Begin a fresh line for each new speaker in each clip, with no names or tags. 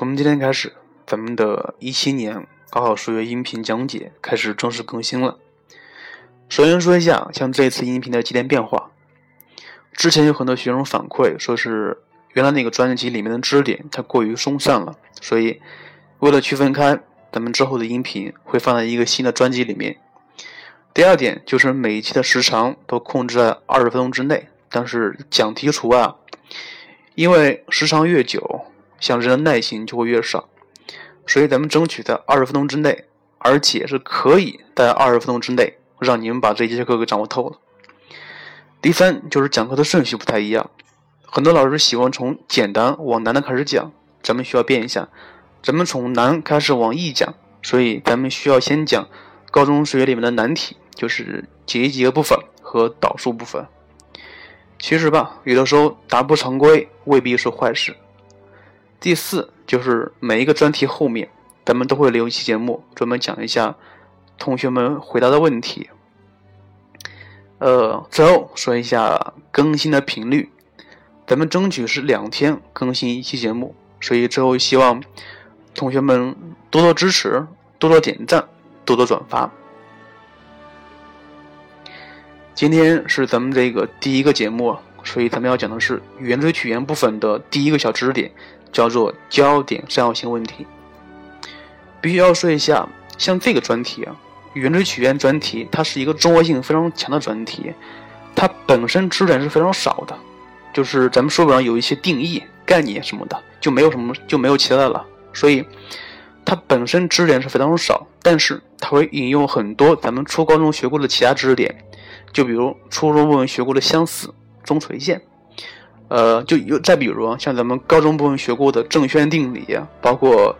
从今天开始，咱们的一七年高考数学音频讲解开始正式更新了。首先说一下，像这次音频的几点变化。之前有很多学生反馈说是原来那个专辑里面的知识点太过于松散了，所以为了区分开，咱们之后的音频会放在一个新的专辑里面。第二点就是每一期的时长都控制在二十分钟之内，但是讲题除外，因为时长越久。像人的耐心就会越少，所以咱们争取在二十分钟之内，而且是可以在二十分钟之内让你们把这节课给掌握透了。第三就是讲课的顺序不太一样，很多老师喜欢从简单往难的开始讲，咱们需要变一下，咱们从难开始往易讲，所以咱们需要先讲高中数学里面的难题，就是解一几个部分和导数部分。其实吧，有的时候答不常规未必是坏事。第四就是每一个专题后面，咱们都会留一期节目，专门讲一下同学们回答的问题。呃，最后说一下更新的频率，咱们争取是两天更新一期节目，所以之后希望同学们多多支持，多多点赞，多多转发。今天是咱们这个第一个节目，所以咱们要讲的是圆锥曲线部分的第一个小知识点。叫做焦点三角形问题，必须要说一下，像这个专题啊，圆锥曲线专题，它是一个综合性非常强的专题，它本身知识点是非常少的，就是咱们书本上有一些定义、概念什么的，就没有什么就没有其他的了，所以它本身知识点是非常少，但是它会引用很多咱们初高中学过的其他知识点，就比如初中部分学过的相似、中垂线。呃，就有再比如像咱们高中部分学过的正弦定理，包括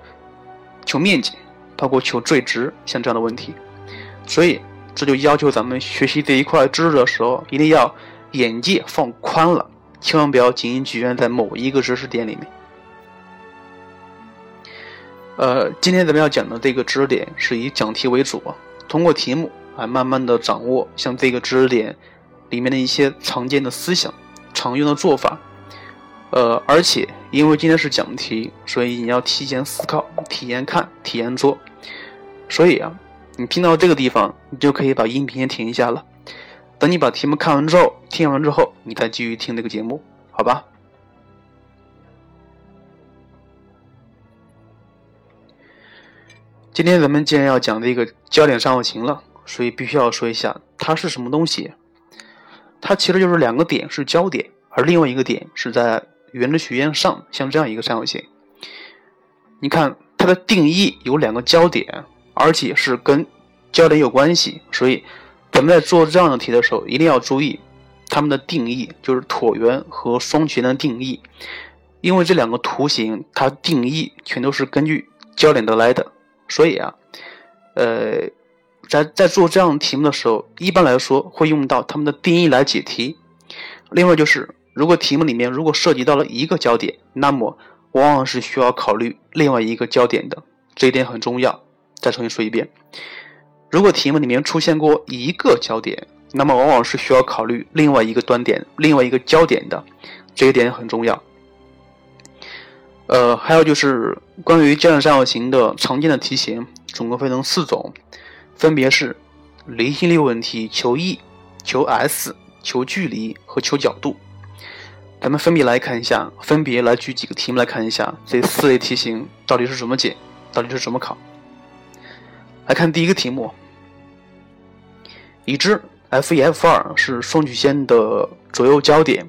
求面积，包括求最值，像这样的问题，所以这就要求咱们学习这一块知识的时候，一定要眼界放宽了，千万不要仅仅局限在某一个知识点里面。呃，今天咱们要讲的这个知识点是以讲题为主，通过题目来慢慢的掌握像这个知识点里面的一些常见的思想。常用的做法，呃，而且因为今天是讲题，所以你要提前思考、体验看、体验做。所以啊，你听到这个地方，你就可以把音频先停一下了。等你把题目看完之后，听完之后，你再继续听这个节目，好吧？今天咱们既然要讲这个焦点三角形了，所以必须要说一下它是什么东西。它其实就是两个点是焦点，而另外一个点是在圆的曲线上，像这样一个三角形。你看它的定义有两个焦点，而且是跟焦点有关系，所以咱们在做这样的题的时候，一定要注意它们的定义，就是椭圆和双曲线的定义。因为这两个图形它定义全都是根据焦点得来的，所以啊，呃。在在做这样题目的时候，一般来说会用到它们的定义来解题。另外就是，如果题目里面如果涉及到了一个焦点，那么往往是需要考虑另外一个焦点的，这一点很重要。再重新说一遍，如果题目里面出现过一个焦点，那么往往是需要考虑另外一个端点、另外一个焦点的，这一点很重要。呃，还有就是关于焦点三角形的常见的题型，总共分成四种。分别是离心力问题、求 E、求 S、求距离和求角度。咱们分别来看一下，分别来举几个题目来看一下这四类题型到底是怎么解，到底是怎么考。来看第一个题目：已知 F 一、F 二是双曲线的左右交点，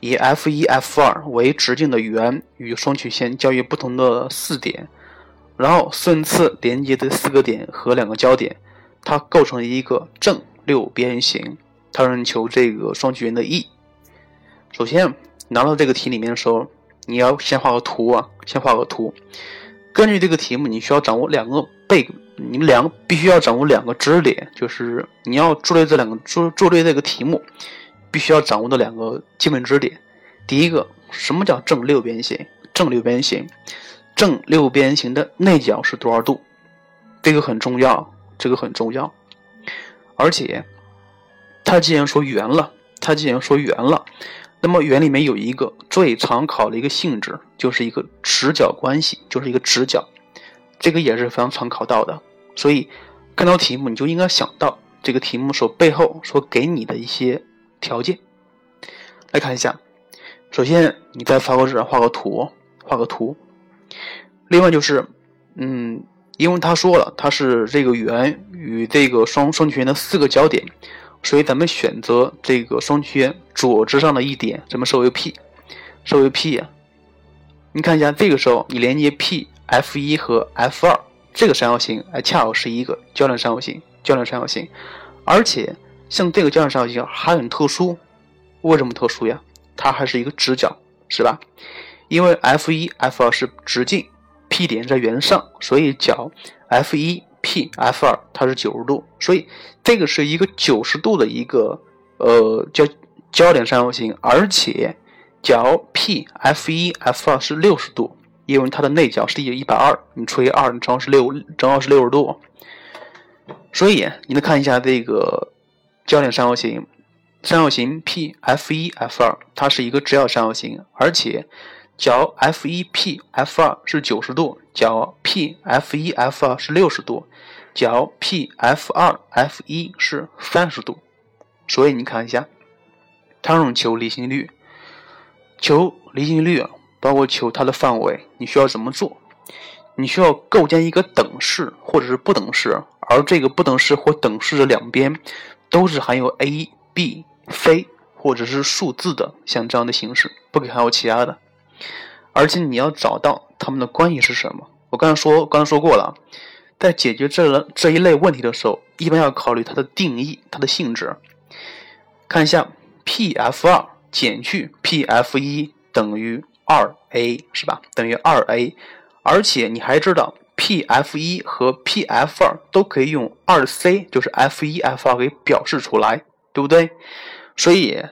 以 F 一、F 二为直径的圆与双曲线交于不同的四点，然后顺次连接这四个点和两个交点。它构成一个正六边形，它让你求这个双曲线的 E。首先拿到这个题里面的时候，你要先画个图啊，先画个图。根据这个题目，你需要掌握两个背，你们两个必须要掌握两个知识点，就是你要做对这两个做做对这个题目，必须要掌握的两个基本知识点。第一个，什么叫正六边形？正六边形，正六边形的内角是多少度？这个很重要。这个很重要，而且他既然说圆了，他既然说圆了，那么圆里面有一个最常考的一个性质，就是一个直角关系，就是一个直角，这个也是非常常考到的。所以看到题目，你就应该想到这个题目所背后所给你的一些条件。来看一下，首先你在草稿纸上画个图，画个图。另外就是，嗯，因为他说了，它是这个圆与这个双双曲线的四个交点。所以咱们选择这个双曲线左之上的一点，咱们设为 P，设为 P 呀。你看一下，这个时候你连接 P F 一和 F 二这个三角形，哎，恰好是一个交点三角形，交点三角形。而且像这个交点三角形还很特殊，为什么特殊呀？它还是一个直角，是吧？因为 F 一 F 二是直径，P 点在圆上，所以角 F 一。P F 二它是九十度，所以这个是一个九十度的一个呃交焦点三角形，而且角 P F 一 F 二是六十度，因为它的内角是一百二，你除以二，正好是六，正好是六十度。所以你能看一下这个焦点三角形，三角形 P F 一 F 二它是一个直角三角形，而且角 F 一 P F 二是九十度，角 P F 一 F 二是六十度。角 P F 二 F 一是三十度，所以你看一下，它让求离心率，求离心率，包括求它的范围，你需要怎么做？你需要构建一个等式或者是不等式，而这个不等式或等式的两边都是含有 a、b、c 或者是数字的，像这样的形式，不可以含有其他的。而且你要找到它们的关系是什么？我刚才说，刚才说过了。在解决这这一类问题的时候，一般要考虑它的定义、它的性质。看一下，P F 二减去 P F 一等于二 a，是吧？等于二 a。而且你还知道，P F 一和 P F 二都可以用二 c，就是 F 一 F 二给表示出来，对不对？所以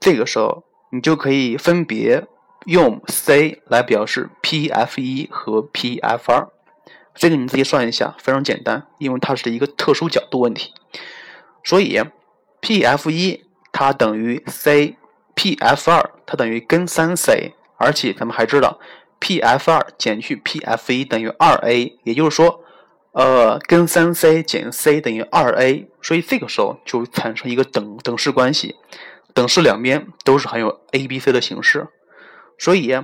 这个时候你就可以分别用 c 来表示 P F 一和 P F 二。这个你自己算一下，非常简单，因为它是一个特殊角度问题，所以 P F 一它等于 c，P F 二它等于根三 c，而且咱们还知道 P F 二减去 P F 一等于二 a，也就是说，呃，根三 c 减 c 等于二 a，所以这个时候就产生一个等等式关系，等式两边都是含有 a b c 的形式，所以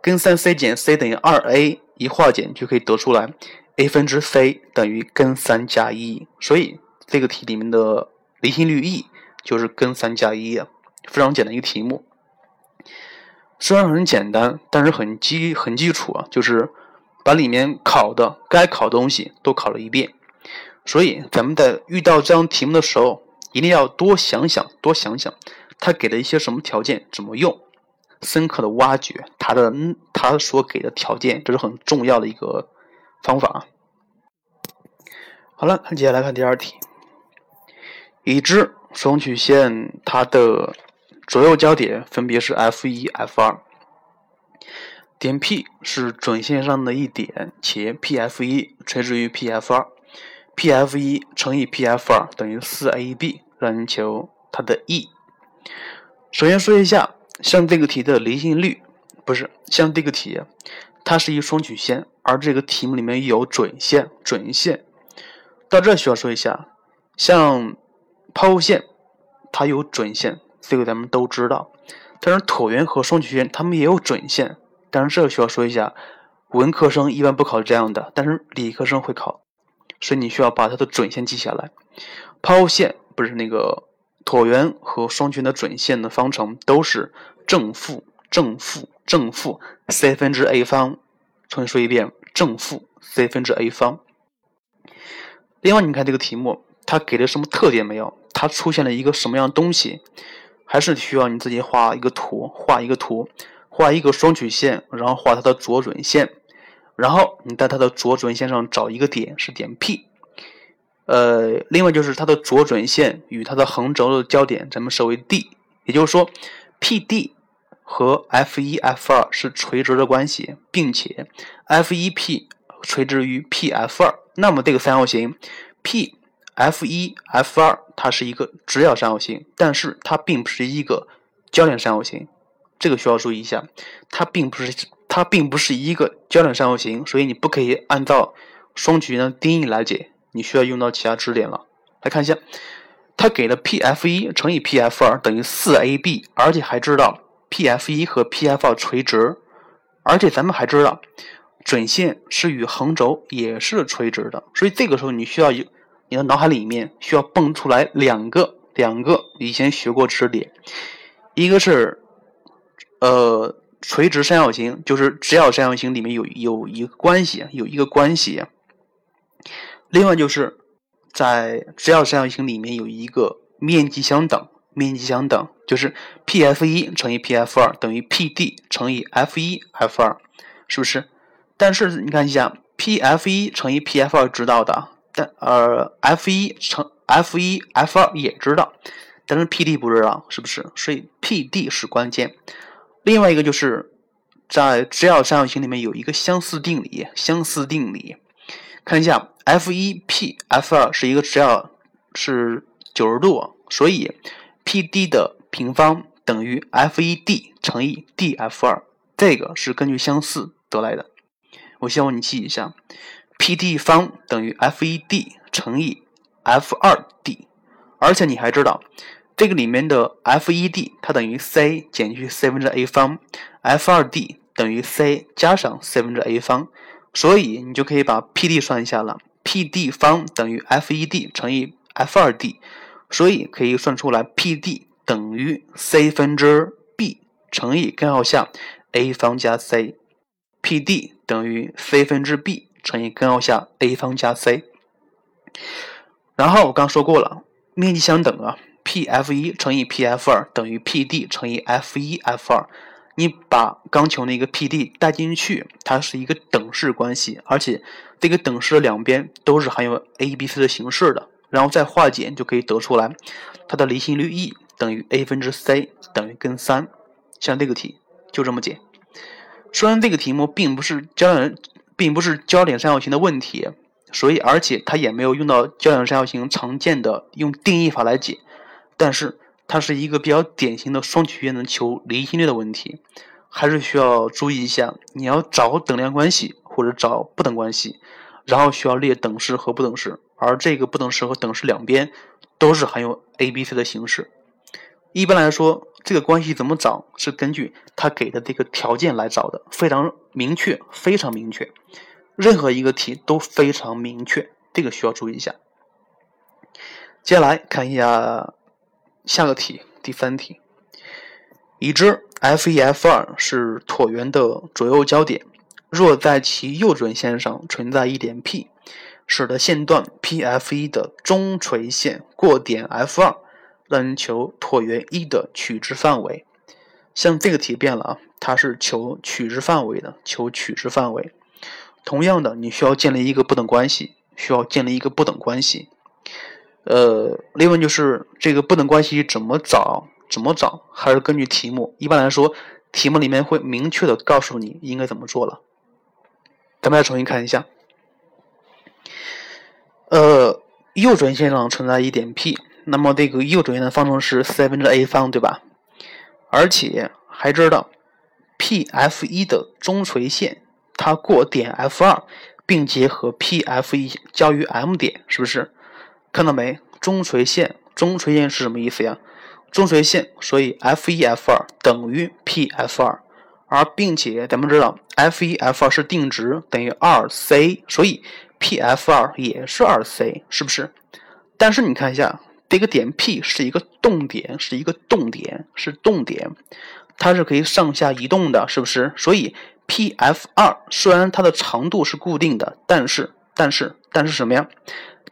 根三 c 减 c 等于二 a。一化简就可以得出来，a 分之 c 等于根三加一，所以这个题里面的离心率 E 就是根三加一啊，非常简单一个题目。虽然很简单，但是很基很基础啊，就是把里面考的该考的东西都考了一遍。所以咱们在遇到这样题目的时候，一定要多想想，多想想他给的一些什么条件怎么用。深刻的挖掘它的它所给的条件，这是很重要的一个方法。好了，接下来看第二题。已知双曲线它的左右交点分别是 F 一、F 二，点 P 是准线上的一点，且 PF 一垂直于 PF 二，PF 一乘以 PF 二等于四 AB，让你求它的 E。首先说一下。像这个题的离心率，不是像这个题，它是一双曲线，而这个题目里面有准线，准线。到这需要说一下，像抛物线，它有准线，这个咱们都知道。但是椭圆和双曲线，它们也有准线。但是这个需要说一下，文科生一般不考这样的，但是理科生会考，所以你需要把它的准线记下来。抛物线不是那个。椭圆和双曲线的准线的方程都是正负正负正负 c 分之 a 方。重新说一遍，正负 c 分之 a 方。另外，你看这个题目，它给了什么特点没有？它出现了一个什么样东西？还是需要你自己画一个图，画一个图，画一个双曲线，然后画它的左准线，然后你在它的左准线上找一个点，是点 P。呃，另外就是它的左准线与它的横轴的交点，咱们设为 D，也就是说，PD 和 F 一 F 二是垂直的关系，并且 F 一 P 垂直于 PF 二，那么这个三角形 PF 一 F 二它是一个直角三角形，但是它并不是一个交点三角形，这个需要注意一下，它并不是它并不是一个焦点三角形，所以你不可以按照双曲线的定义来解，你需要用到其他知识点了。来看一下，它给了 P F 一乘以 P F 二等于四 A B，而且还知道 P F 一和 P F 二垂直，而且咱们还知道准线是与横轴也是垂直的，所以这个时候你需要有你的脑海里面需要蹦出来两个两个以前学过知识点，一个是呃垂直三角形，就是直角三角形里面有有一个关系，有一个关系，另外就是。在直角三角形里面有一个面积相等，面积相等就是 P F 一乘以 P F 二等于 P D 乘以 F 一 F 二，是不是？但是你看一下，P F 一乘以 P F 二知道的，但呃 F 一乘 F 一 F 二也知道，但是 P D 不知道，是不是？所以 P D 是关键。另外一个就是在直角三角形里面有一个相似定理，相似定理。看一下，F 一 P F 二是一个直角，是九十度，所以 P D 的平方等于 F 一 D 乘以 D F 二，这个是根据相似得来的。我希望你记一下，P D 方等于 F 一 D 乘以 F 二 D，而且你还知道，这个里面的 F 一 D 它等于 C 减去 C 分之 A 方，F 二 D 等于 C 加上 C 分之 A 方。所以你就可以把 P D 算一下了，P D 方等于 F 一 D 乘以 F 二 D，所以可以算出来 P D 等于 C 分之 B 乘以根号下 A 方加 C，P D 等于 C 分之 B 乘以根号下 A 方加 C。然后我刚说过了，面积相等啊，P F 一乘以 P F 二等于 P D 乘以 F 一 F 二。你把钢球那个 P D 带进去，它是一个等式关系，而且这个等式的两边都是含有 A B C 的形式的，然后再化简就可以得出来，它的离心率 E 等于 A 分之 C 等于根三。像这个题就这么解。虽然这个题目并不是焦点，并不是焦点三角形的问题，所以而且它也没有用到焦点三角形常见的用定义法来解，但是。它是一个比较典型的双曲线的求离心率的问题，还是需要注意一下。你要找等量关系或者找不等关系，然后需要列等式和不等式，而这个不等式和等式两边都是含有 a、b、c 的形式。一般来说，这个关系怎么找是根据它给的这个条件来找的，非常明确，非常明确。任何一个题都非常明确，这个需要注意一下。接下来看一下。下个题，第三题，已知 F 一 F 二是椭圆的左右交点，若在其右准线上存在一点 P，使得线段 PF 一的中垂线过点 F 二，让求椭圆一的取值范围。像这个题变了啊，它是求取值范围的，求取值范围。同样的，你需要建立一个不等关系，需要建立一个不等关系。呃，另外就是这个不等关系怎么找？怎么找？还是根据题目。一般来说，题目里面会明确的告诉你应该怎么做了。咱们来重新看一下。呃，右准线上存在一点 P，那么这个右准线的方程是 C 分之 A 方，对吧？而且还知道 PF 一的中垂线它过点 F 二，并结合 PF 一交于 M 点，是不是？看到没？中垂线，中垂线是什么意思呀？中垂线，所以 F 一 F 二等于 P F 二，而并且咱们知道 F 一 F 二是定值，等于二 C，所以 P F 二也是二 C，是不是？但是你看一下，这个点 P 是一个动点，是一个动点，是动点，它是可以上下移动的，是不是？所以 P F 二虽然它的长度是固定的，但是，但是，但是什么呀？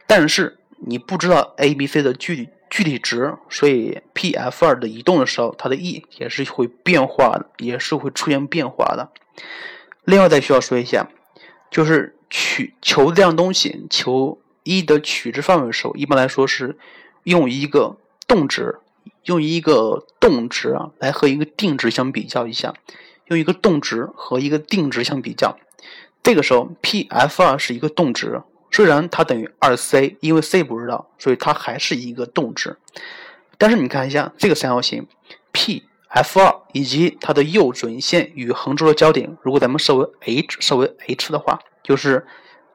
但是。你不知道 a、b、c 的具体具体值，所以 P、F 二的移动的时候，它的 E 也是会变化的，也是会出现变化的。另外再需要说一下，就是取求这样东西，求 E 的取值范围的时候，一般来说是用一个动值，用一个动值啊来和一个定值相比较一下，用一个动值和一个定值相比较，这个时候 P、F 二是一个动值。虽然它等于二 c，因为 c 不知道，所以它还是一个动值。但是你看一下这个三角形，P f 二以及它的右准线与横轴的交点，如果咱们设为 h 设为 h 的话，就是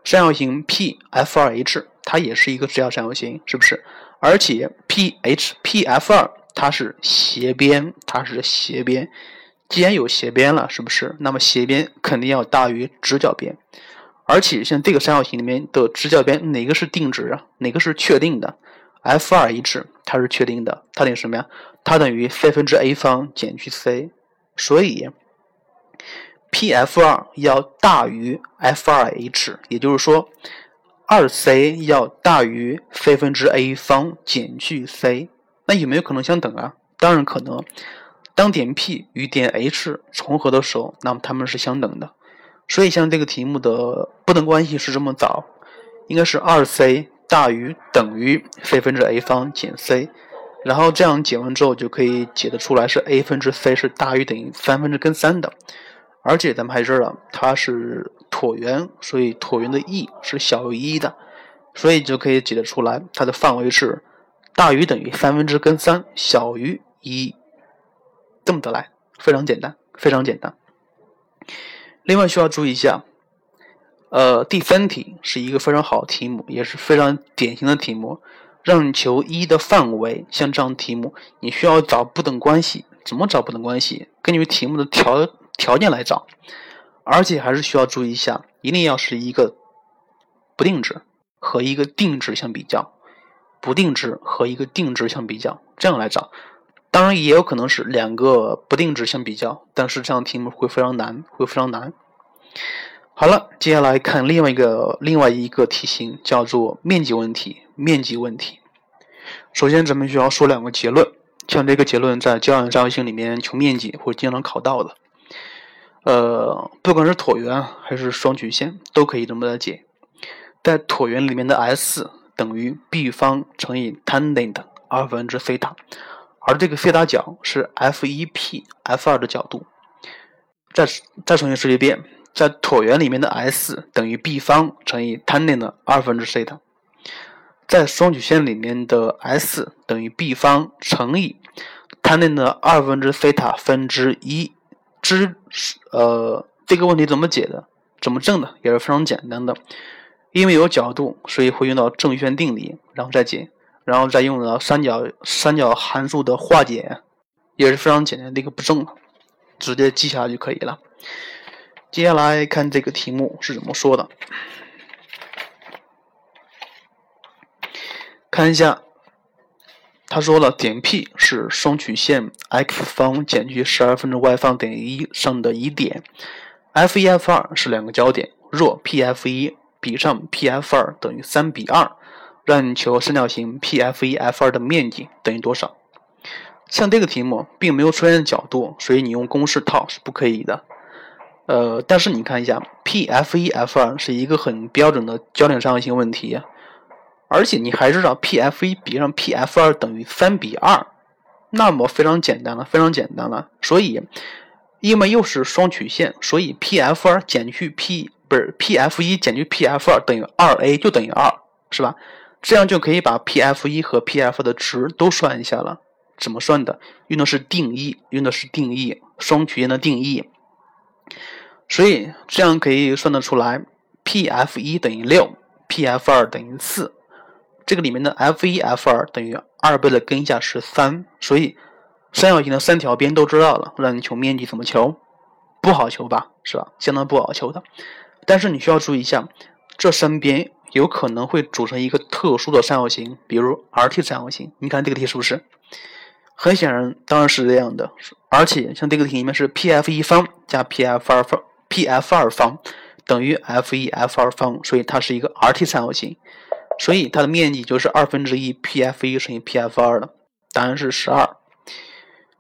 三角形 P F 二 H，它也是一个直角三角形，是不是？而且 P H P F 二它是斜边，它是斜边。既然有斜边了，是不是？那么斜边肯定要大于直角边。而且像这个三角形里面的直角边，哪个是定值啊？哪个是确定的？F 二 H 它是确定的，它等于什么呀？它等于 c 分之 a 方减去 c，所以 P F 二要大于 F 二 H，也就是说，二 c 要大于 c 分之 a 方减去 c。那有没有可能相等啊？当然可能。当点 P 与点 H 重合的时候，那么它们是相等的。所以像这个题目的不等关系是这么找，应该是二 c 大于等于 c 分之 a 方减 c。然后这样解完之后，就可以解得出来是 a 分之 c 是大于等于三分之根三的，而且咱们还知道它是椭圆，所以椭圆的 e 是小于一的，所以就可以解得出来它的范围是大于等于三分之根三小于一，这么得来，非常简单，非常简单。另外需要注意一下，呃，第三题是一个非常好的题目，也是非常典型的题目。让你求一的范围，像这样题目，你需要找不等关系。怎么找不等关系？根据题目的条条件来找，而且还是需要注意一下，一定要是一个不定值和一个定值相比较，不定值和一个定值相比较，这样来找。当然也有可能是两个不定值相比较，但是这样题目会非常难，会非常难。好了，接下来看另外一个另外一个题型，叫做面积问题。面积问题，首先咱们需要说两个结论。像这个结论在交叉三角形里面求面积会经常考到的。呃，不管是椭圆还是双曲线，都可以这么来解。在椭圆里面的 S 等于 b 方乘以 tan 的二分之西塔，而这个西塔角是 f 一 p f 二的角度。再再重新说一遍，在椭圆里面的 S 等于 b 方乘以 tan 的二分之西塔。在双曲线里面的 S 等于 b 方乘以 tan 的二分之西塔分之一之呃这个问题怎么解的？怎么证的？也是非常简单的，因为有角度，所以会用到正弦定理，然后再解，然后再用到三角三角函数的化简，也是非常简单的一个步骤，直接记下来就可以了。接下来看这个题目是怎么说的。看一下，他说了，点 P 是双曲线 x 方减去十二分之 y 方等于一上的一点，F 一 F 二是两个交点，若 P F 一比上 P F 二等于三比二，让你求三角形 P F 一 F 二的面积等于多少？像这个题目并没有出现角度，所以你用公式套是不可以的。呃，但是你看一下，P F 一 F 二是一个很标准的焦点三角形问题。而且你还知道 P F 一比上 P F 二等于三比二，那么非常简单了，非常简单了。所以，因为又是双曲线，所以 P F 二减去 P 不是 P F 1减去 P F 二等于二 A 就等于二，是吧？这样就可以把 P F 一和 P F 的值都算一下了。怎么算的？用的是定义，用的是定义，双曲线的定义。所以这样可以算得出来，P F 一等于六，P F 二等于四。这个里面的 f 一 f 二等于二倍的根下是三，所以三角形的三条边都知道了。让你求面积怎么求？不好求吧，是吧？相当不好求的。但是你需要注意一下，这三边有可能会组成一个特殊的三角形，比如 Rt 三角形。你看这个题是不是？很显然，当然是这样的。而且像这个题里面是 Pf 一方加 Pf 二方，Pf 二方等于 f 一 f 二方，所以它是一个 Rt 三角形。所以它的面积就是二分之一 Pf 一乘以 Pf 二了，答案是十二。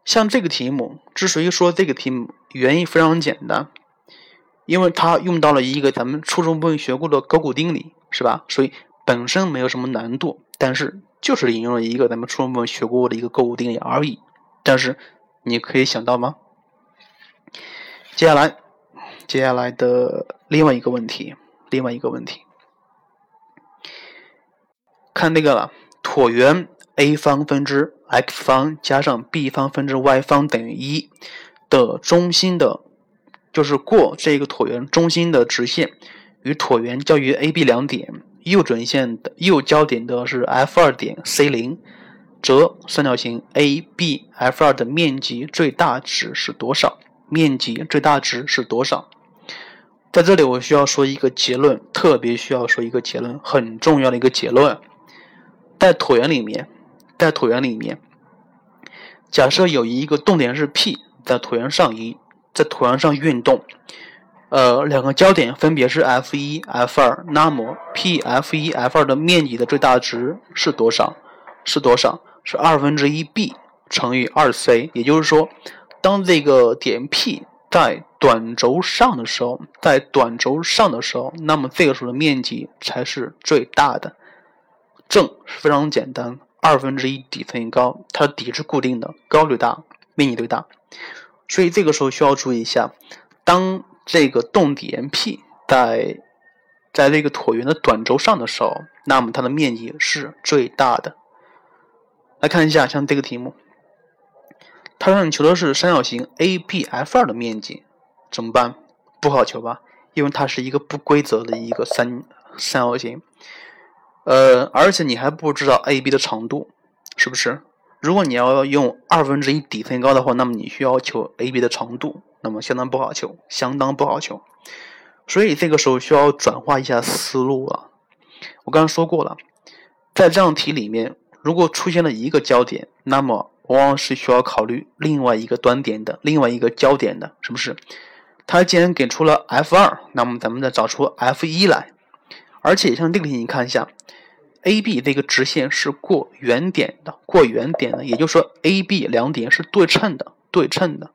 像这个题目，之所以说这个题目原因非常简单，因为它用到了一个咱们初中部分学过的勾股定理，是吧？所以本身没有什么难度，但是就是引用了一个咱们初中部分学过的一个勾股定理而已。但是你可以想到吗？接下来，接下来的另外一个问题，另外一个问题。看那个了，椭圆 a 方分之 x 方加上 b 方分之 y 方等于一的中心的，就是过这个椭圆中心的直线与椭圆交于 A、B 两点右准线的右交点的是 F 二点 C 零，则三角形 A、B、F 二的面积最大值是多少？面积最大值是多少？在这里我需要说一个结论，特别需要说一个结论，很重要的一个结论，在椭圆里面。在椭圆里面，假设有一个动点是 P，在椭圆上移，在椭圆上运动，呃，两个交点分别是 F 一、F 二，那么 P F 一、F 二的面积的最大值是多少？是多少？是二分之一 B 乘以二 C。也就是说，当这个点 P 在短轴上的时候，在短轴上的时候，那么这个时候的面积才是最大的。正是非常简单。二分之一底乘以高，它的底是固定的，高最大，面积最大。所以这个时候需要注意一下，当这个动点 P 在在这个椭圆的短轴上的时候，那么它的面积是最大的。来看一下，像这个题目，它让你求的是三角形 ABF2 的面积，怎么办？不好求吧？因为它是一个不规则的一个三三角形。呃，而且你还不知道 AB 的长度，是不是？如果你要用二分之一底乘高的话，那么你需要求 AB 的长度，那么相当不好求，相当不好求。所以这个时候需要转化一下思路了。我刚刚说过了，在这样题里面，如果出现了一个焦点，那么往往是需要考虑另外一个端点的，另外一个焦点的，是不是？它既然给出了 F 二，那么咱们再找出 F 一来。而且像这个题，你看一下，AB 这个直线是过原点的，过原点的，也就是说 AB 两点是对称的，对称的。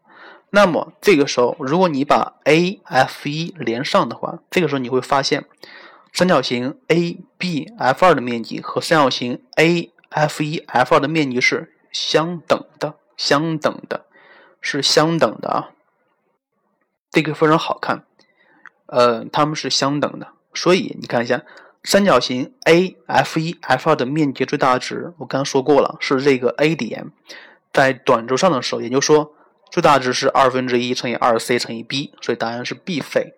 那么这个时候，如果你把 AF1 连上的话，这个时候你会发现，三角形 ABF2 的面积和三角形 AF1F2 的面积是相等的，相等的，是相等的啊。这个非常好看，呃，它们是相等的。所以你看一下，三角形 AF1F2 的面积最大值，我刚刚说过了，是这个 A 点在短轴上的时候，也就是说最大值是二分之一乘以二 C 乘以 B，所以答案是 b 费。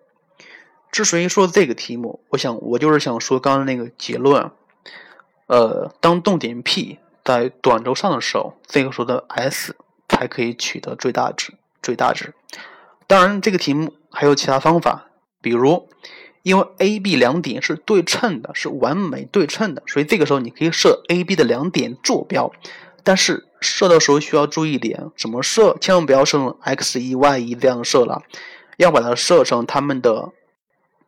之所以说这个题目，我想我就是想说刚刚那个结论，呃，当动点 P 在短轴上的时候，这个时候的 S 才可以取得最大值，最大值。当然，这个题目还有其他方法，比如。因为 A、B 两点是对称的，是完美对称的，所以这个时候你可以设 A、B 的两点坐标。但是设的时候需要注意一点，怎么设？千万不要设成 x 一、y 一这样设了，要把它设成它们的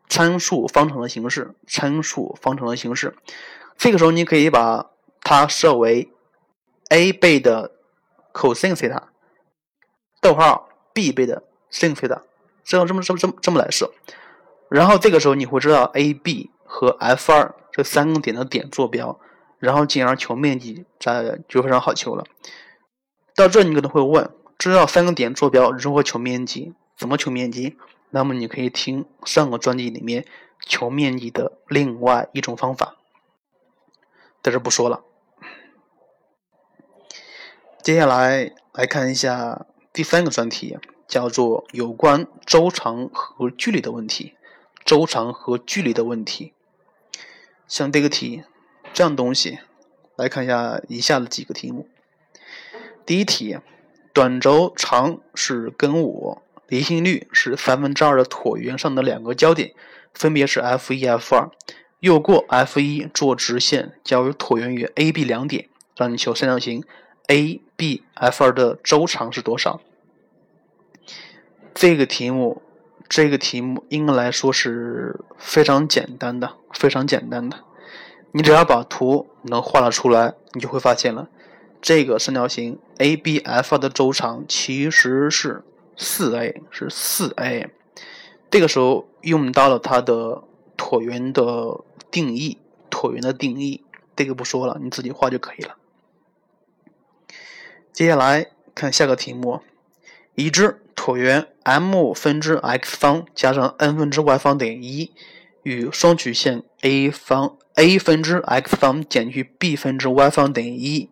参数方程的形式。参数方程的形式，这个时候你可以把它设为 A 倍的 cos 西塔，逗号 B 倍的 sin 西塔，这样这么这么这么这么来设。然后这个时候你会知道 A、B 和 F 二这三个点的点坐标，然后进而求面积，这就非常好求了。到这你可能会问，知道三个点坐标如何求面积？怎么求面积？那么你可以听上个专辑里面求面积的另外一种方法，在这不说了。接下来来看一下第三个专题，叫做有关周长和距离的问题。周长和距离的问题，像这个题这样东西，来看一下以下的几个题目。第一题，短轴长是根五，离心率是三分之二的椭圆上的两个交点，分别是 F 一、F 二。右过 F 一做直线交于椭圆与 AB 两点，让你求三角形 ABF 二的周长是多少？这个题目。这个题目应该来说是非常简单的，非常简单的。你只要把图能画了出来，你就会发现了，这个三角形 ABF 的周长其实是四 a，是四 a。这个时候用到了它的椭圆的定义，椭圆的定义，这个不说了，你自己画就可以了。接下来看下个题目。已知椭圆 M 分之 x 方加上 n 分之 y 方等于一，与双曲线 A 方 A 分之 x 方减去 b 分之 y 方等于一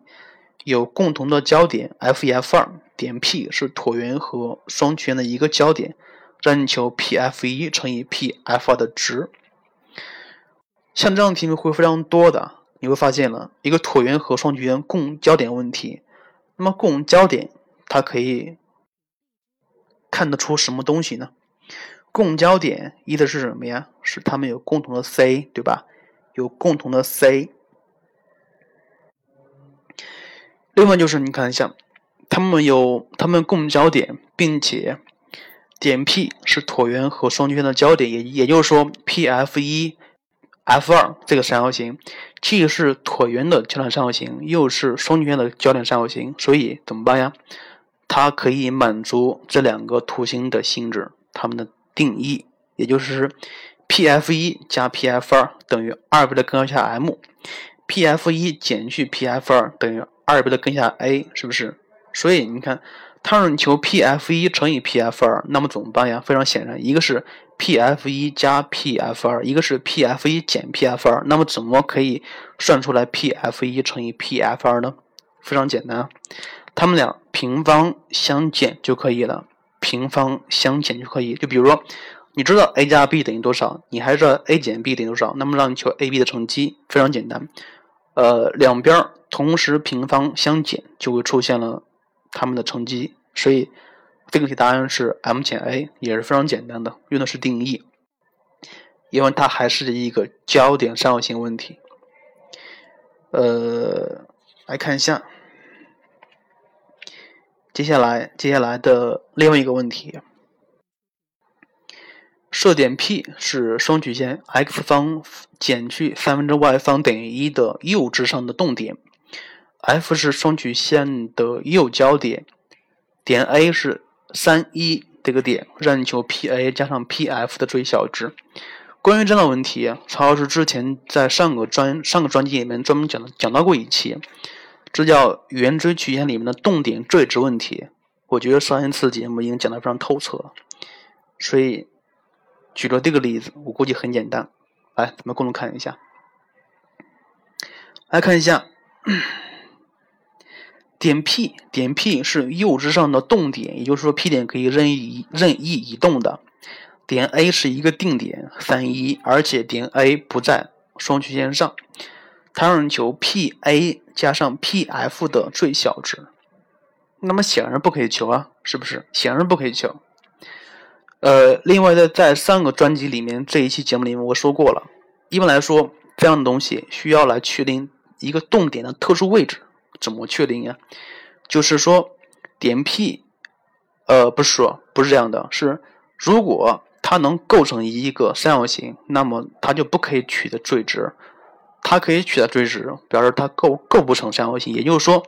有共同的焦点 f 一 f 二，点 P 是椭圆和双曲线的一个焦点，让你求 P f 一乘以 P f 二的值。像这样题目会非常多的，你会发现了一个椭圆和双曲线共焦点问题。那么共焦点它可以看得出什么东西呢？共焦点一的是什么呀？是它们有共同的 C，对吧？有共同的 C。另外就是你看一下，它们有它们共焦点，并且点 P 是椭圆和双曲线的焦点，也也就是说，PF 一、F 二这个三角形既是椭圆的焦点三角形，又是双曲线的焦点三角形，所以怎么办呀？它可以满足这两个图形的性质，它们的。定义，也就是 P F 一加 P F 二等于二倍的根号下 m，P F 一减去 P F 二等于二倍的根下 a，是不是？所以你看，它让你求 P F 一乘以 P F 二，那么怎么办呀？非常显然，一个是 P F 一加 P F 二，一个是 P F 一减 P F 二，那么怎么可以算出来 P F 一乘以 P F 二呢？非常简单，它们俩平方相减就可以了。平方相减就可以，就比如说，你知道 a 加 b 等于多少，你还知道 a 减 b 等于多少，那么让你求 a、b 的乘积，非常简单，呃，两边同时平方相减，就会出现了它们的乘积，所以这个题答案是 m 减 a，也是非常简单的，用的是定义，因为它还是一个焦点三角形问题，呃，来看一下。接下来，接下来的另外一个问题，设点 P 是双曲线 x 方减去三分之 y 方等于一的右支上的动点，F 是双曲线的右焦点，点 A 是三一这个点，让你求 PA 加上 PF 的最小值。关于这道问题，曹老师之前在上个专上个专辑里面专门讲讲到过一期。这叫圆锥曲线里面的动点最值问题。我觉得上一次节目已经讲得非常透彻了，所以举了这个例子，我估计很简单。来，咱们共同看一下。来看一下，点 P，点 P 是右支上的动点，也就是说 P 点可以任意任意移动的。点 A 是一个定点三一，而且点 A 不在双曲线上。它让求 P_A 加上 P_F 的最小值，那么显然不可以求啊，是不是？显然不可以求。呃，另外在在上个专辑里面，这一期节目里面我说过了，一般来说，这样的东西需要来确定一个动点的特殊位置，怎么确定呀？就是说，点 P，呃，不是说不是这样的，是如果它能构成一个三角形，那么它就不可以取的最值。它可以取得最值，表示它构构不成三角形。也就是说，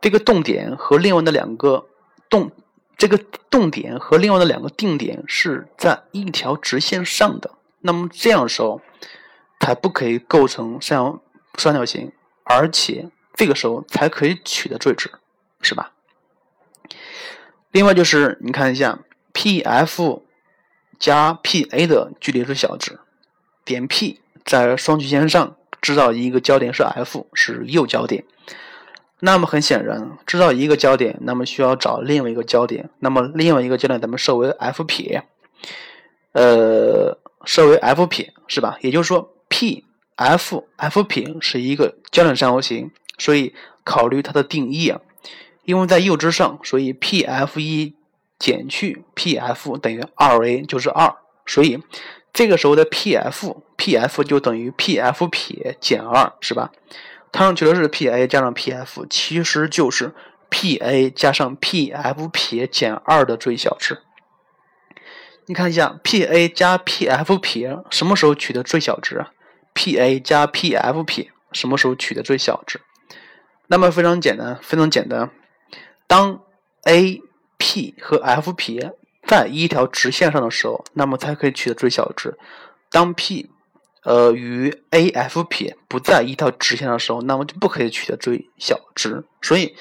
这个动点和另外的两个动，这个动点和另外的两个定点是在一条直线上的。那么这样的时候，才不可以构成三角三角形，而且这个时候才可以取得最值，是吧？另外就是你看一下，PF 加 PA 的距离最小值，点 P 在双曲线上。知道一个焦点是 F 是右焦点，那么很显然，知道一个焦点，那么需要找另外一个焦点，那么另外一个焦点咱们设为 F 撇，呃，设为 F 撇是吧？也就是说，P F F 撇是一个焦点三角形，所以考虑它的定义啊，因为在右之上，所以 P F 一减去 P F 等于二 A 就是二，所以。这个时候的 P_F，P_F 就等于 P_F 撇减二，是吧？它上求的是 P_A 加上 P_F，其实就是 P_A 加上 P_F 撇减二的最小值。你看一下，P_A 加 P_F 撇什么时候取得最小值？P_A 加 P_F 撇什么时候取得最小值？那么非常简单，非常简单。当 A、P 和 F 撇在一条直线上的时候，那么才可以取得最小值。当 P，呃，与 AF 撇不在一条直线的时候，那么就不可以取得最小值。所以，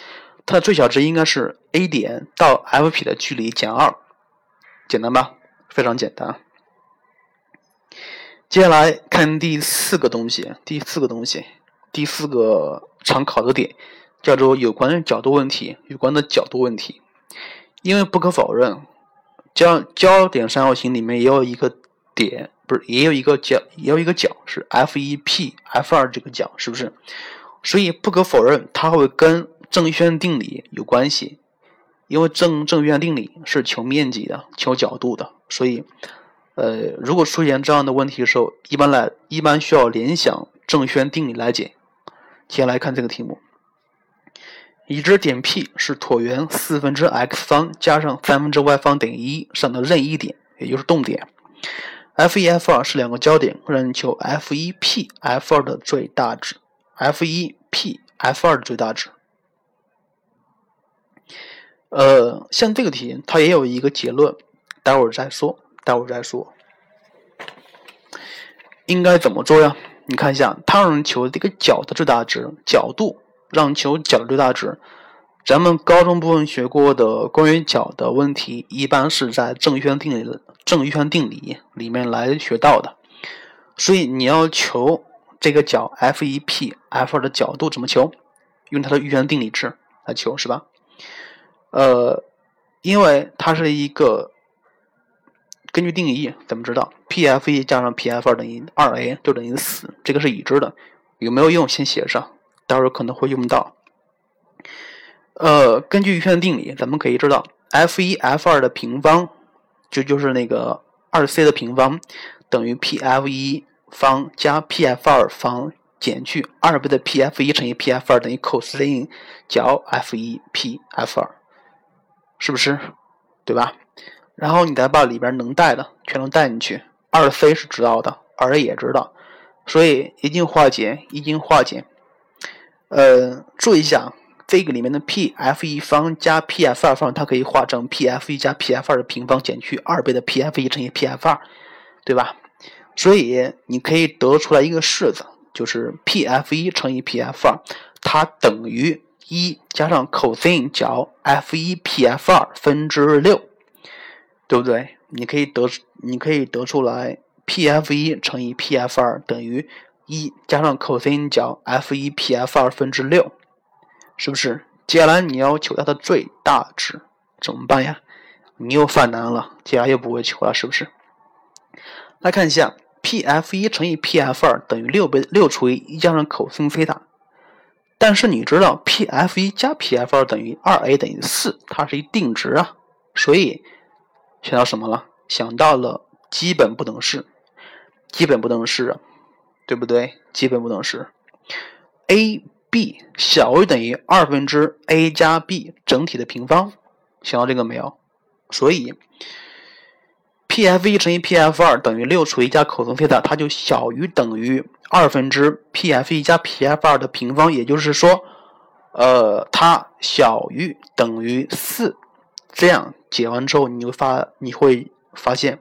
它的最小值应该是 A 点到 F 撇的距离减二，简单吧？非常简单。接下来看第四个东西，第四个东西，第四个常考的点叫做有关角度问题，有关的角度问题。因为不可否认，焦焦点三角形里面也有一个点，不是也有一个角，也有一个角是 F 一 P F 二这个角，是不是？所以不可否认，它会跟正弦定理有关系。因为正正弦定理是求面积的，求角度的，所以，呃，如果出现这样的问题的时候，一般来一般需要联想正弦定理来解。接下来看这个题目：已知点 P 是椭圆四分之 x 方加上三分之 y 方等于一上的任意点，也就是动点。F 一、F 二是两个焦点，让你求 F 一 P F 二的最大值。F 一 P F 二的最大值。呃，像这个题，它也有一个结论，待会儿再说，待会儿再说。应该怎么做呀？你看一下，它让人求这个角的最大值，角度让求角的最大值。咱们高中部分学过的关于角的问题，一般是在正弦定理的、正弦定理里面来学到的。所以你要求这个角 F 一 P F 二的角度怎么求？用它的余弦定理值来求，是吧？呃，因为它是一个根据定义，怎么知道 P F 一加上 P F 二等于二 A 就等于四？这个是已知的，有没有用？先写上，待会儿可能会用到。呃，根据余弦定理，咱们可以知道 F 一 F 二的平方，就就是那个二 C 的平方，等于 P F 一方加 P F 二方减去二倍的 P F 一乘以 P F 二等于 cos 角 F 一 P F 二。是不是？对吧？然后你再把里边能带的全都带进去。二 c 是知道的，二 a 也知道，所以一经化简，一经化简。呃，注意一下，这个里面的 p f 一方加 p f 二方，它可以化成 p f 一加 p f 二的平方减去二倍的 p f 一乘以 p f 二，对吧？所以你可以得出来一个式子，就是 p f 一乘以 p f 二，它等于。一加上 cos 角 f 一 p f 二分之六，对不对？你可以得，你可以得出来 p f 一乘以 p f 二等于一加上 cos n 角 f 一 p f 二分之六，是不是？接下来你要求它的最大值，怎么办呀？你又犯难了，接下来又不会求了，是不是？来看一下 p f 一乘以 p f 二等于六倍六除以一加上 cos 西塔。但是你知道，P F 一加 P F 二等于二 A 等于四，它是一定值啊，所以想到什么了？想到了基本不等式，基本不等式，对不对？基本不等式，A B 小于等于二分之 A 加 B 整体的平方，想到这个没有？所以。P F 一乘以 P F 二等于六除以加 cos 西塔，它就小于等于二分之 P F 一加 P F 二的平方，也就是说，呃，它小于等于四。这样解完之后，你会发你会发现，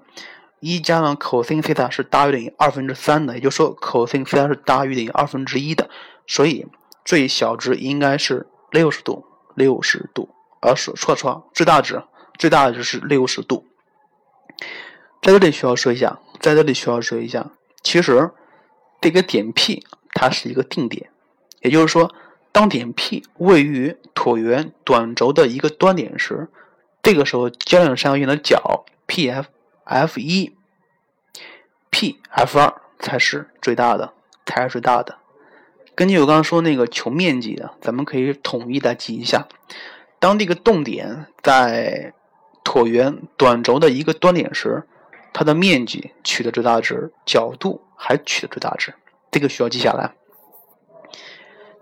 一加上 cos 西塔是大于等于二分之三的，也就是说 cos 西塔是大于等于二分之一的，所以最小值应该是六十度，六十度。呃，说错错，最大值最大值是六十度。在这里需要说一下，在这里需要说一下，其实这个点 P 它是一个定点，也就是说，当点 P 位于椭圆短轴的一个端点时，这个时候焦点三角形的角 PF F 一 P F 二才是最大的，才是最大的。根据我刚刚说那个求面积的，咱们可以统一的记一下，当这个动点在椭圆短轴的一个端点时。它的面积取的最大值，角度还取的最大值，这个需要记下来。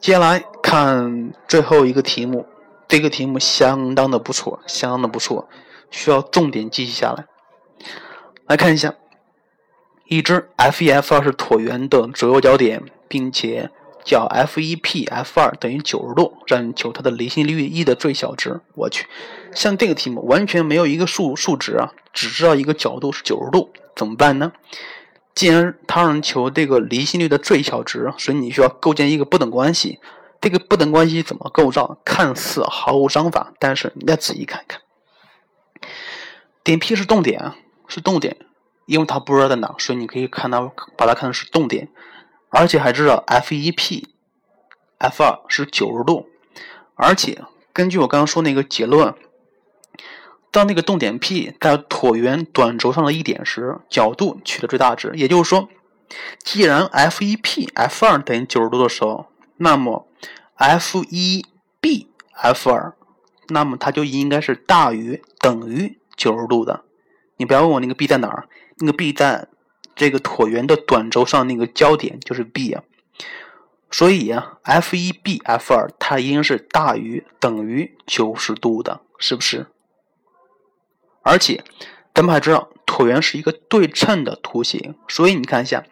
接下来看最后一个题目，这个题目相当的不错，相当的不错，需要重点记下来。来看一下，已知 F 一 F 二是椭圆的左右焦点，并且。角 F 一 P F 二等于九十度，让你求它的离心率 E 的最小值。我去，像这个题目完全没有一个数数值啊，只知道一个角度是九十度，怎么办呢？既然它让求这个离心率的最小值，所以你需要构建一个不等关系。这个不等关系怎么构造？看似毫无章法，但是你再仔细看看，点 P 是动点啊，是动点，因为它不知道在哪，所以你可以看它，把它看成是动点。而且还知道 F 一 P F 二是九十度而且根据我刚刚说那个结论，当那个动点 P 在椭圆短轴上的一点时，角度取得最大值。也就是说，既然 F 一 P F 二等于九十度的时候，那么 F 一 B F 二，那么它就应该是大于等于九十度的。你不要问我那个 B 在哪儿，那个 B 在这个椭圆的短轴上那个焦点就是 B 啊。所以啊，F 一 B F 二它应该是大于等于九十度的，是不是？而且咱们还知道椭圆是一个对称的图形，所以你看一下，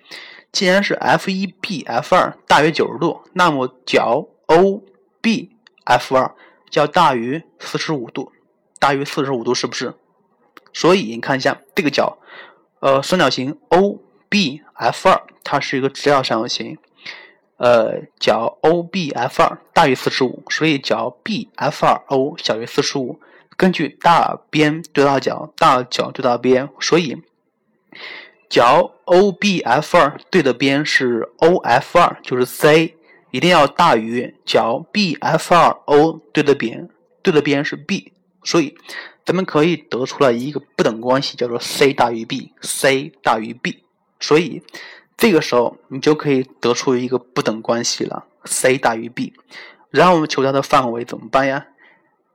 既然是 F 一 B F 二大于九十度，那么角 O B F 二就要大于四十五度，大于四十五度是不是？所以你看一下这个角，呃，三角形 O B F 二它是一个直角三角形。呃，角 O B F 二大于四十五，所以角 B F 二 O 小于四十五。根据大边对大角，大角对大边，所以角 O B F 二对的边是 O F 二，就是 C，一定要大于角 B F 二 O 对的边，对的边是 B，所以咱们可以得出来一个不等关系，叫做 C 大于 B，C 大于 B，所以。这个时候，你就可以得出一个不等关系了，c 大于 b。然后我们求它的范围怎么办呀？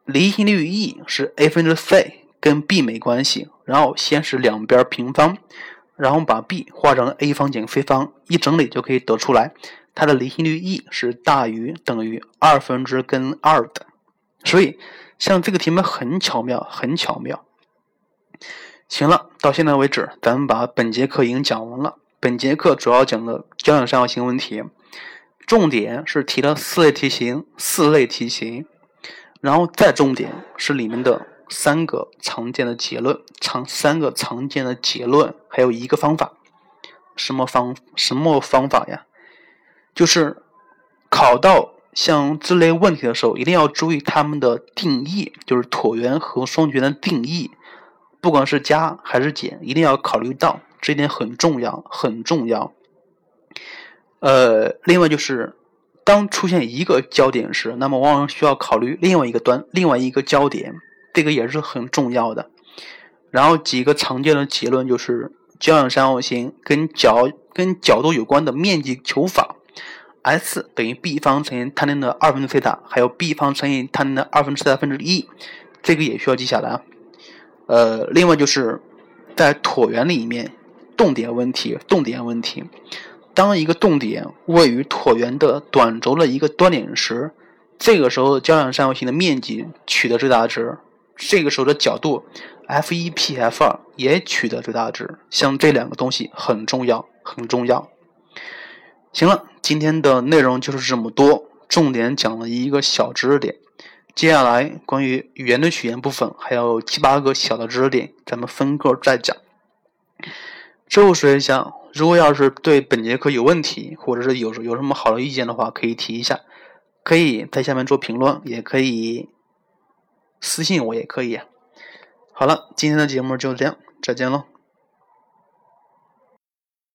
离心率 E 是 a 分之 c，跟 b 没关系。然后先是两边平方，然后把 b 化成 a 方减 c 方，一整理就可以得出来，它的离心率 E 是大于等于二分之根二的。所以，像这个题目很巧妙，很巧妙。行了，到现在为止，咱们把本节课已经讲完了。本节课主要讲的交响三角形问题，重点是提了四类题型，四类题型，然后再重点是里面的三个常见的结论，常三个常见的结论，还有一个方法，什么方什么方法呀？就是考到像这类问题的时候，一定要注意它们的定义，就是椭圆和双曲的定义，不管是加还是减，一定要考虑到。这一点很重要，很重要。呃，另外就是，当出现一个焦点时，那么往往需要考虑另外一个端，另外一个焦点，这个也是很重要的。然后几个常见的结论就是，交点三角形跟角跟角度有关的面积求法，S 等于 b 方乘以 tan 的二分之西塔，还有 b 方乘以 tan 的二分之西塔分之一，这个也需要记下来啊。呃，另外就是在椭圆里面。动点问题，动点问题。当一个动点位于椭圆的短轴的一个端点时，这个时候交响三角形的面积取得最大值，这个时候的角度 f 一 p f 二也取得最大值。像这两个东西很重要，很重要。行了，今天的内容就是这么多，重点讲了一个小知识点。接下来关于语言的语言部分还有七八个小的知识点，咱们分个再讲。最后说一下，如果要是对本节课有问题，或者是有有什么好的意见的话，可以提一下，可以在下面做评论，也可以私信我，也可以。好了，今天的节目就这样，再见喽。